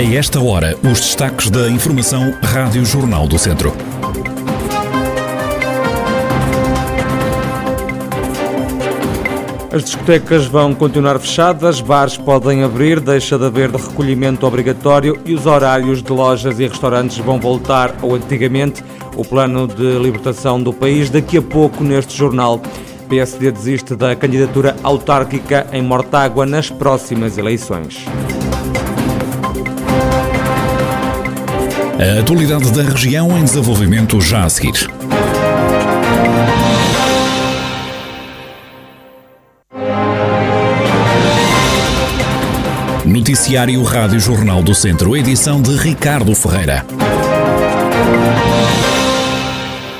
A esta hora, os destaques da Informação Rádio Jornal do Centro. As discotecas vão continuar fechadas, bares podem abrir, deixa de haver recolhimento obrigatório e os horários de lojas e restaurantes vão voltar ao antigamente. O plano de libertação do país daqui a pouco neste jornal. PSD desiste da candidatura autárquica em Mortágua nas próximas eleições. A atualidade da região em desenvolvimento já a seguir. Noticiário Rádio Jornal do Centro, edição de Ricardo Ferreira.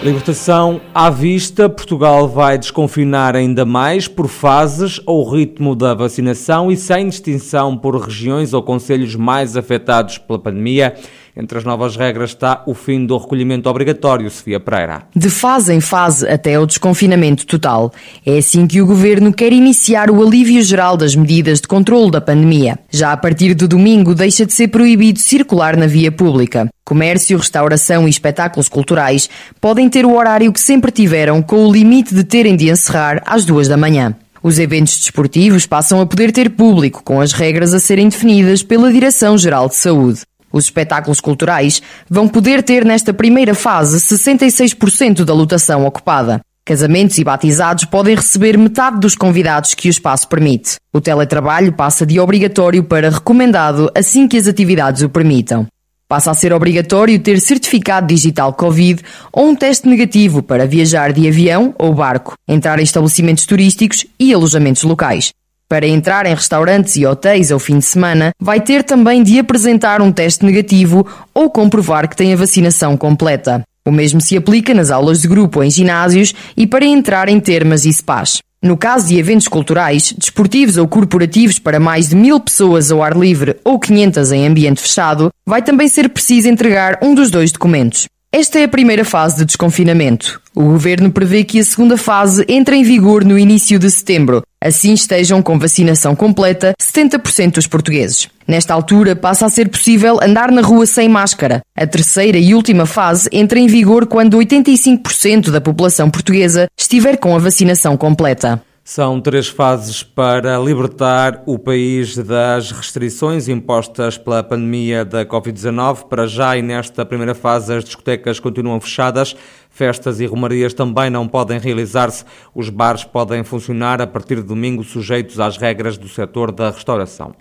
Libertação à vista, Portugal vai desconfinar ainda mais por fases ao ritmo da vacinação e sem distinção por regiões ou conselhos mais afetados pela pandemia. Entre as novas regras está o fim do recolhimento obrigatório, Sofia Pereira. De fase em fase até o desconfinamento total. É assim que o governo quer iniciar o alívio geral das medidas de controle da pandemia. Já a partir de domingo deixa de ser proibido circular na via pública. Comércio, restauração e espetáculos culturais podem ter o horário que sempre tiveram, com o limite de terem de encerrar às duas da manhã. Os eventos desportivos passam a poder ter público, com as regras a serem definidas pela Direção-Geral de Saúde. Os espetáculos culturais vão poder ter nesta primeira fase 66% da lotação ocupada. Casamentos e batizados podem receber metade dos convidados que o espaço permite. O teletrabalho passa de obrigatório para recomendado assim que as atividades o permitam. Passa a ser obrigatório ter certificado digital Covid ou um teste negativo para viajar de avião ou barco, entrar em estabelecimentos turísticos e alojamentos locais. Para entrar em restaurantes e hotéis ao fim de semana, vai ter também de apresentar um teste negativo ou comprovar que tem a vacinação completa. O mesmo se aplica nas aulas de grupo em ginásios e para entrar em termas e spas. No caso de eventos culturais, desportivos ou corporativos para mais de mil pessoas ao ar livre ou 500 em ambiente fechado, vai também ser preciso entregar um dos dois documentos. Esta é a primeira fase de desconfinamento. O governo prevê que a segunda fase entre em vigor no início de setembro. Assim estejam com vacinação completa 70% dos portugueses. Nesta altura passa a ser possível andar na rua sem máscara. A terceira e última fase entra em vigor quando 85% da população portuguesa estiver com a vacinação completa. São três fases para libertar o país das restrições impostas pela pandemia da Covid-19. Para já e nesta primeira fase, as discotecas continuam fechadas, festas e romarias também não podem realizar-se. Os bares podem funcionar a partir de domingo, sujeitos às regras do setor da restauração.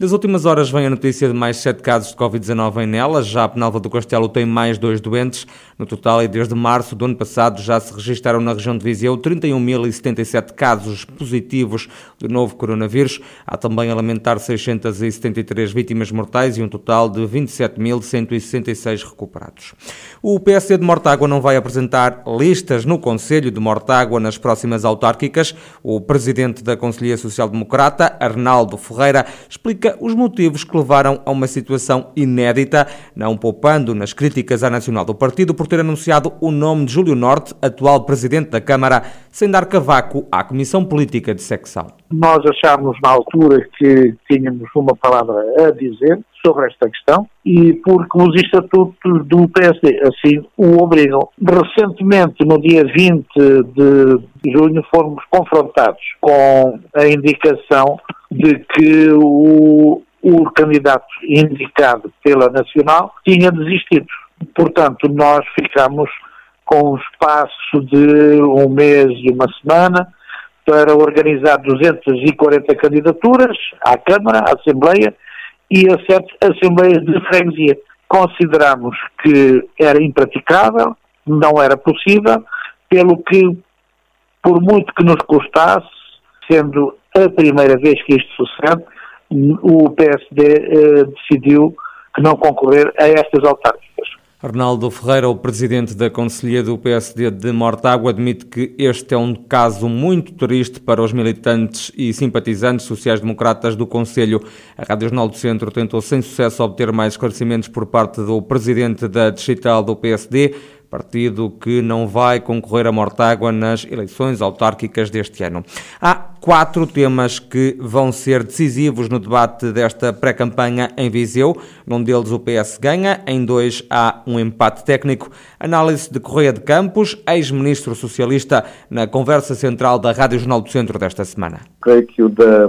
Das últimas horas vem a notícia de mais sete casos de Covid-19 em Nelas. Já a Penalva do Castelo tem mais dois doentes. No total, e desde março do ano passado, já se registaram na região de Viseu 31.077 casos positivos do novo coronavírus. Há também a lamentar 673 vítimas mortais e um total de 27.166 recuperados. O PSD de Mortágua não vai apresentar listas no Conselho de Mortágua nas próximas autárquicas. O presidente da Conselhia Social Democrata, Arnaldo Ferreira, explica os motivos que levaram a uma situação inédita, não poupando nas críticas à Nacional do Partido por ter anunciado o nome de Júlio Norte, atual presidente da Câmara, sem dar cavaco à Comissão Política de Secção. Nós achámos na altura que tínhamos uma palavra a dizer sobre esta questão e porque os estatutos do PSD assim o obrigam. Recentemente, no dia 20 de junho, fomos confrontados com a indicação de que o, o candidato indicado pela Nacional tinha desistido. Portanto, nós ficamos com um espaço de um mês e uma semana para organizar 240 candidaturas à Câmara, à Assembleia e a sete Assembleias de Freguesia. Consideramos que era impraticável, não era possível, pelo que, por muito que nos custasse, sendo a primeira vez que isto sucede, o PSD eh, decidiu que não concorrer a estas autárquicas. Arnaldo Ferreira, o presidente da Conselhia do PSD de Mortágua, admite que este é um caso muito triste para os militantes e simpatizantes sociais-democratas do Conselho. A Rádio Jornal do Centro tentou sem sucesso obter mais esclarecimentos por parte do presidente da digital do PSD. Partido que não vai concorrer a Mortágua nas eleições autárquicas deste ano. Há quatro temas que vão ser decisivos no debate desta pré-campanha em Viseu. Num deles o PS ganha, em dois há um empate técnico. Análise de Correia de Campos, ex-ministro socialista, na conversa central da Rádio Jornal do Centro desta semana. Creio que o da,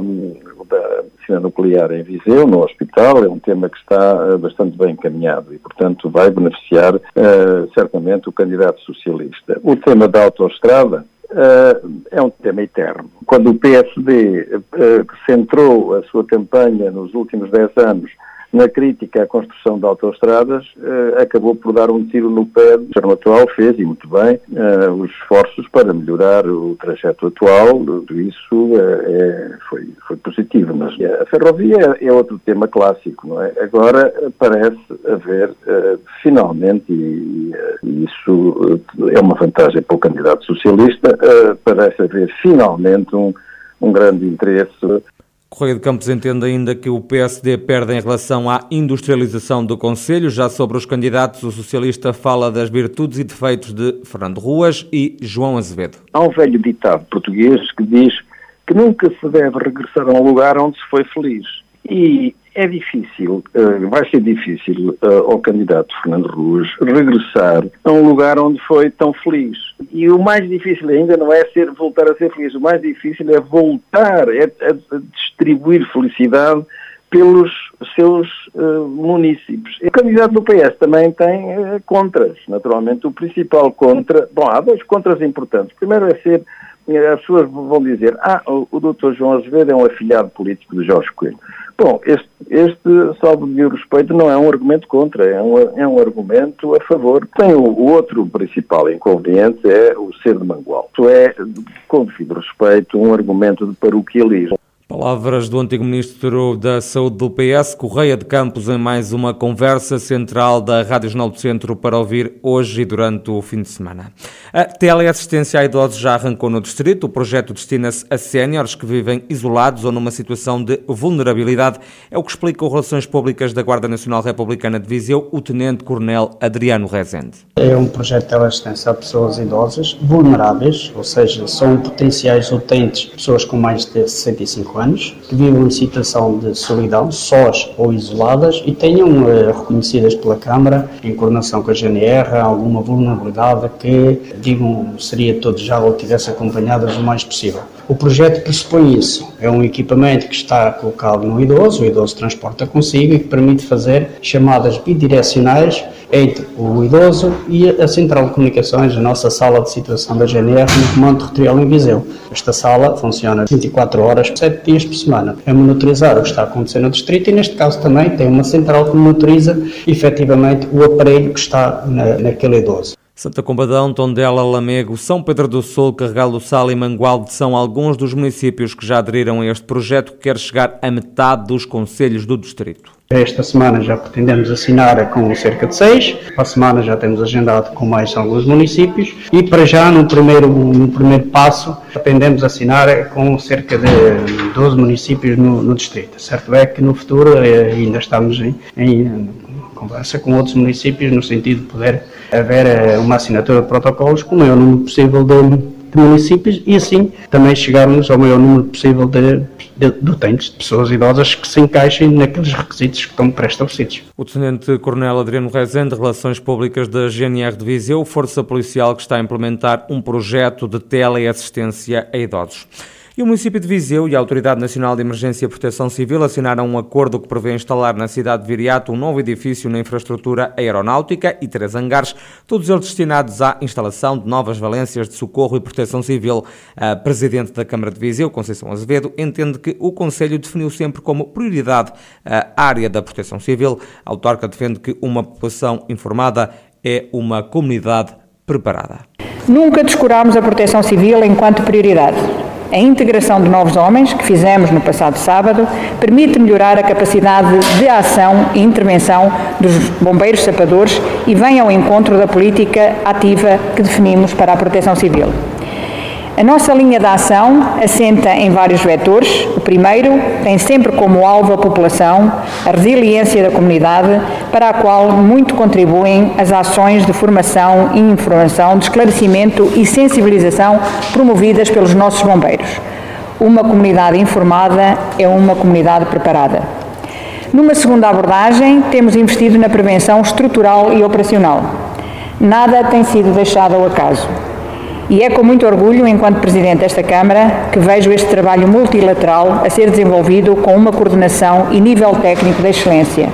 nuclear em Viseu, no hospital, é um tema que está eh, bastante bem encaminhado e, portanto, vai beneficiar uh, certamente o candidato socialista. O tema da autoestrada, Uh, é um tema eterno. Quando o PSD uh, centrou a sua campanha nos últimos 10 anos na crítica à construção de autoestradas, eh, acabou por dar um tiro no pé. O governo atual fez, e muito bem, eh, os esforços para melhorar o trajeto atual. Isso eh, é, foi, foi positivo. Mas a ferrovia é, outro tema clássico, não é? Agora parece haver, finalmente, e, e isso é uma vantagem para o candidato socialista, parece haver finalmente um, um grande interesse Correia de Campos entende ainda que o PSD perde em relação à industrialização do Conselho. Já sobre os candidatos, o socialista fala das virtudes e defeitos de Fernando Ruas e João Azevedo. Há um velho ditado português que diz que nunca se deve regressar a um lugar onde se foi feliz. E é difícil, eh, vai ser difícil eh, ao candidato Fernando Ruas regressar a um lugar onde foi tão feliz. E o mais difícil ainda não é ser, voltar a ser feliz, o mais difícil é voltar é, a, distribuir felicidade pelos seus uh, municípios. O candidato do PS também tem uh, contras, naturalmente. O principal contra, bom, há dois contras importantes. Primeiro é ser, as pessoas vão dizer, ah, o, o doutor João Azevedo é um afilhado político de Jorge Coelho. Bom, este, este salvo de respeito não é um argumento contra, é um, é um argumento a favor. Tem o, o outro principal inconveniente é o ser de Mangual. Isso é, com devido respeito, um argumento de paroquialismo. Palavras do antigo ministro da Saúde do PS, Correia de Campos, em mais uma conversa central da Rádio Jornal do Centro para ouvir hoje e durante o fim de semana. A teleassistência a idosos já arrancou no distrito. O projeto destina-se a séniores que vivem isolados ou numa situação de vulnerabilidade. É o que explica o Relações Públicas da Guarda Nacional Republicana de Viseu, o Tenente-Coronel Adriano Rezende. É um projeto de teleassistência a pessoas idosas vulneráveis, ou seja, são potenciais utentes pessoas com mais de 65 anos, que vivam em situação de solidão, sós ou isoladas, e tenham eh, reconhecidas pela Câmara, em coordenação com a GNR, alguma vulnerabilidade que, digam, seria todo já ou tivesse acompanhadas o mais possível. O projeto pressupõe isso. É um equipamento que está colocado no idoso, o idoso transporta consigo e que permite fazer chamadas bidirecionais entre o idoso e a central de comunicações, a nossa sala de situação da GNR no Comando Territorial em Viseu. Esta sala funciona 24 horas, 7 dias por semana. É monitorizar o que está acontecendo no distrito e, neste caso, também tem uma central que monitoriza efetivamente o aparelho que está na, naquele idoso. Santa Combadão, Tondela, Lamego, São Pedro do Sul, Carregal do Sal e Mangualde são alguns dos municípios que já aderiram a este projeto que quer chegar a metade dos conselhos do distrito. Esta semana já pretendemos assinar com cerca de seis, para a semana já temos agendado com mais alguns municípios e para já no primeiro, primeiro passo pretendemos assinar com cerca de 12 municípios no, no distrito. Certo é que no futuro eh, ainda estamos em, em conversa com outros municípios no sentido de poder haver eh, uma assinatura de protocolos com o maior número possível de, de municípios e assim também chegarmos ao maior número possível de, de, de utentes, de pessoas idosas que se encaixem naqueles requisitos que estão pré-estabelecidos. O Tenente-Coronel Adriano Rezende, Relações Públicas da GNR de Viseu, Força Policial que está a implementar um projeto de teleassistência a idosos. E o município de Viseu e a Autoridade Nacional de Emergência e Proteção Civil assinaram um acordo que prevê instalar na cidade de Viriato um novo edifício na infraestrutura aeronáutica e três hangares, todos eles destinados à instalação de novas valências de socorro e proteção civil. A Presidente da Câmara de Viseu, Conceição Azevedo, entende que o Conselho definiu sempre como prioridade a área da proteção civil. A autarca defende que uma população informada é uma comunidade preparada. Nunca descurámos a proteção civil enquanto prioridade. A integração de novos homens, que fizemos no passado sábado, permite melhorar a capacidade de ação e intervenção dos bombeiros sapadores e vem ao encontro da política ativa que definimos para a proteção civil. A nossa linha de ação assenta em vários vetores. O primeiro tem sempre como alvo a população, a resiliência da comunidade, para a qual muito contribuem as ações de formação e informação, de esclarecimento e sensibilização promovidas pelos nossos bombeiros. Uma comunidade informada é uma comunidade preparada. Numa segunda abordagem, temos investido na prevenção estrutural e operacional. Nada tem sido deixado ao acaso. E é com muito orgulho, enquanto Presidente desta Câmara, que vejo este trabalho multilateral a ser desenvolvido com uma coordenação e nível técnico de excelência.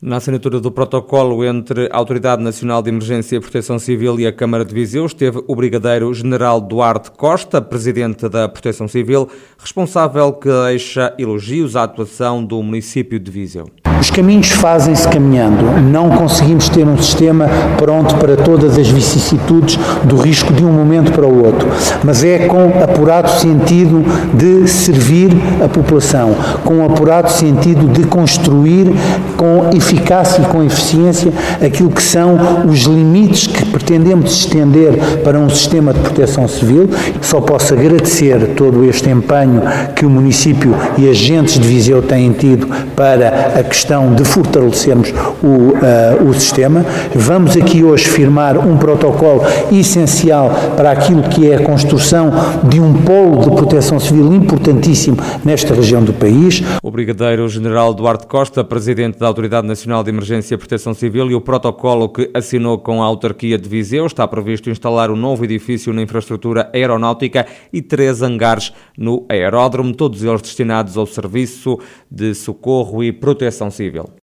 Na assinatura do protocolo entre a Autoridade Nacional de Emergência e Proteção Civil e a Câmara de Viseu esteve o Brigadeiro General Duarte Costa, Presidente da Proteção Civil, responsável que deixa elogios à atuação do município de Viseu. Os caminhos fazem-se caminhando. Não conseguimos ter um sistema pronto para todas as vicissitudes do risco de um momento para o outro, mas é com apurado sentido de servir a população, com apurado sentido de construir com eficácia e com eficiência aquilo que são os limites que pretendemos estender para um sistema de proteção civil. Só posso agradecer todo este empenho que o município e agentes de Viseu têm tido para a questão questão de fortalecermos o, uh, o sistema. Vamos aqui hoje firmar um protocolo essencial para aquilo que é a construção de um polo de proteção civil importantíssimo nesta região do país. O Brigadeiro-General Duarte Costa, Presidente da Autoridade Nacional de Emergência e Proteção Civil, e o protocolo que assinou com a autarquia de Viseu está previsto instalar um novo edifício na infraestrutura aeronáutica e três hangares no aeródromo, todos eles destinados ao serviço de socorro e proteção civil.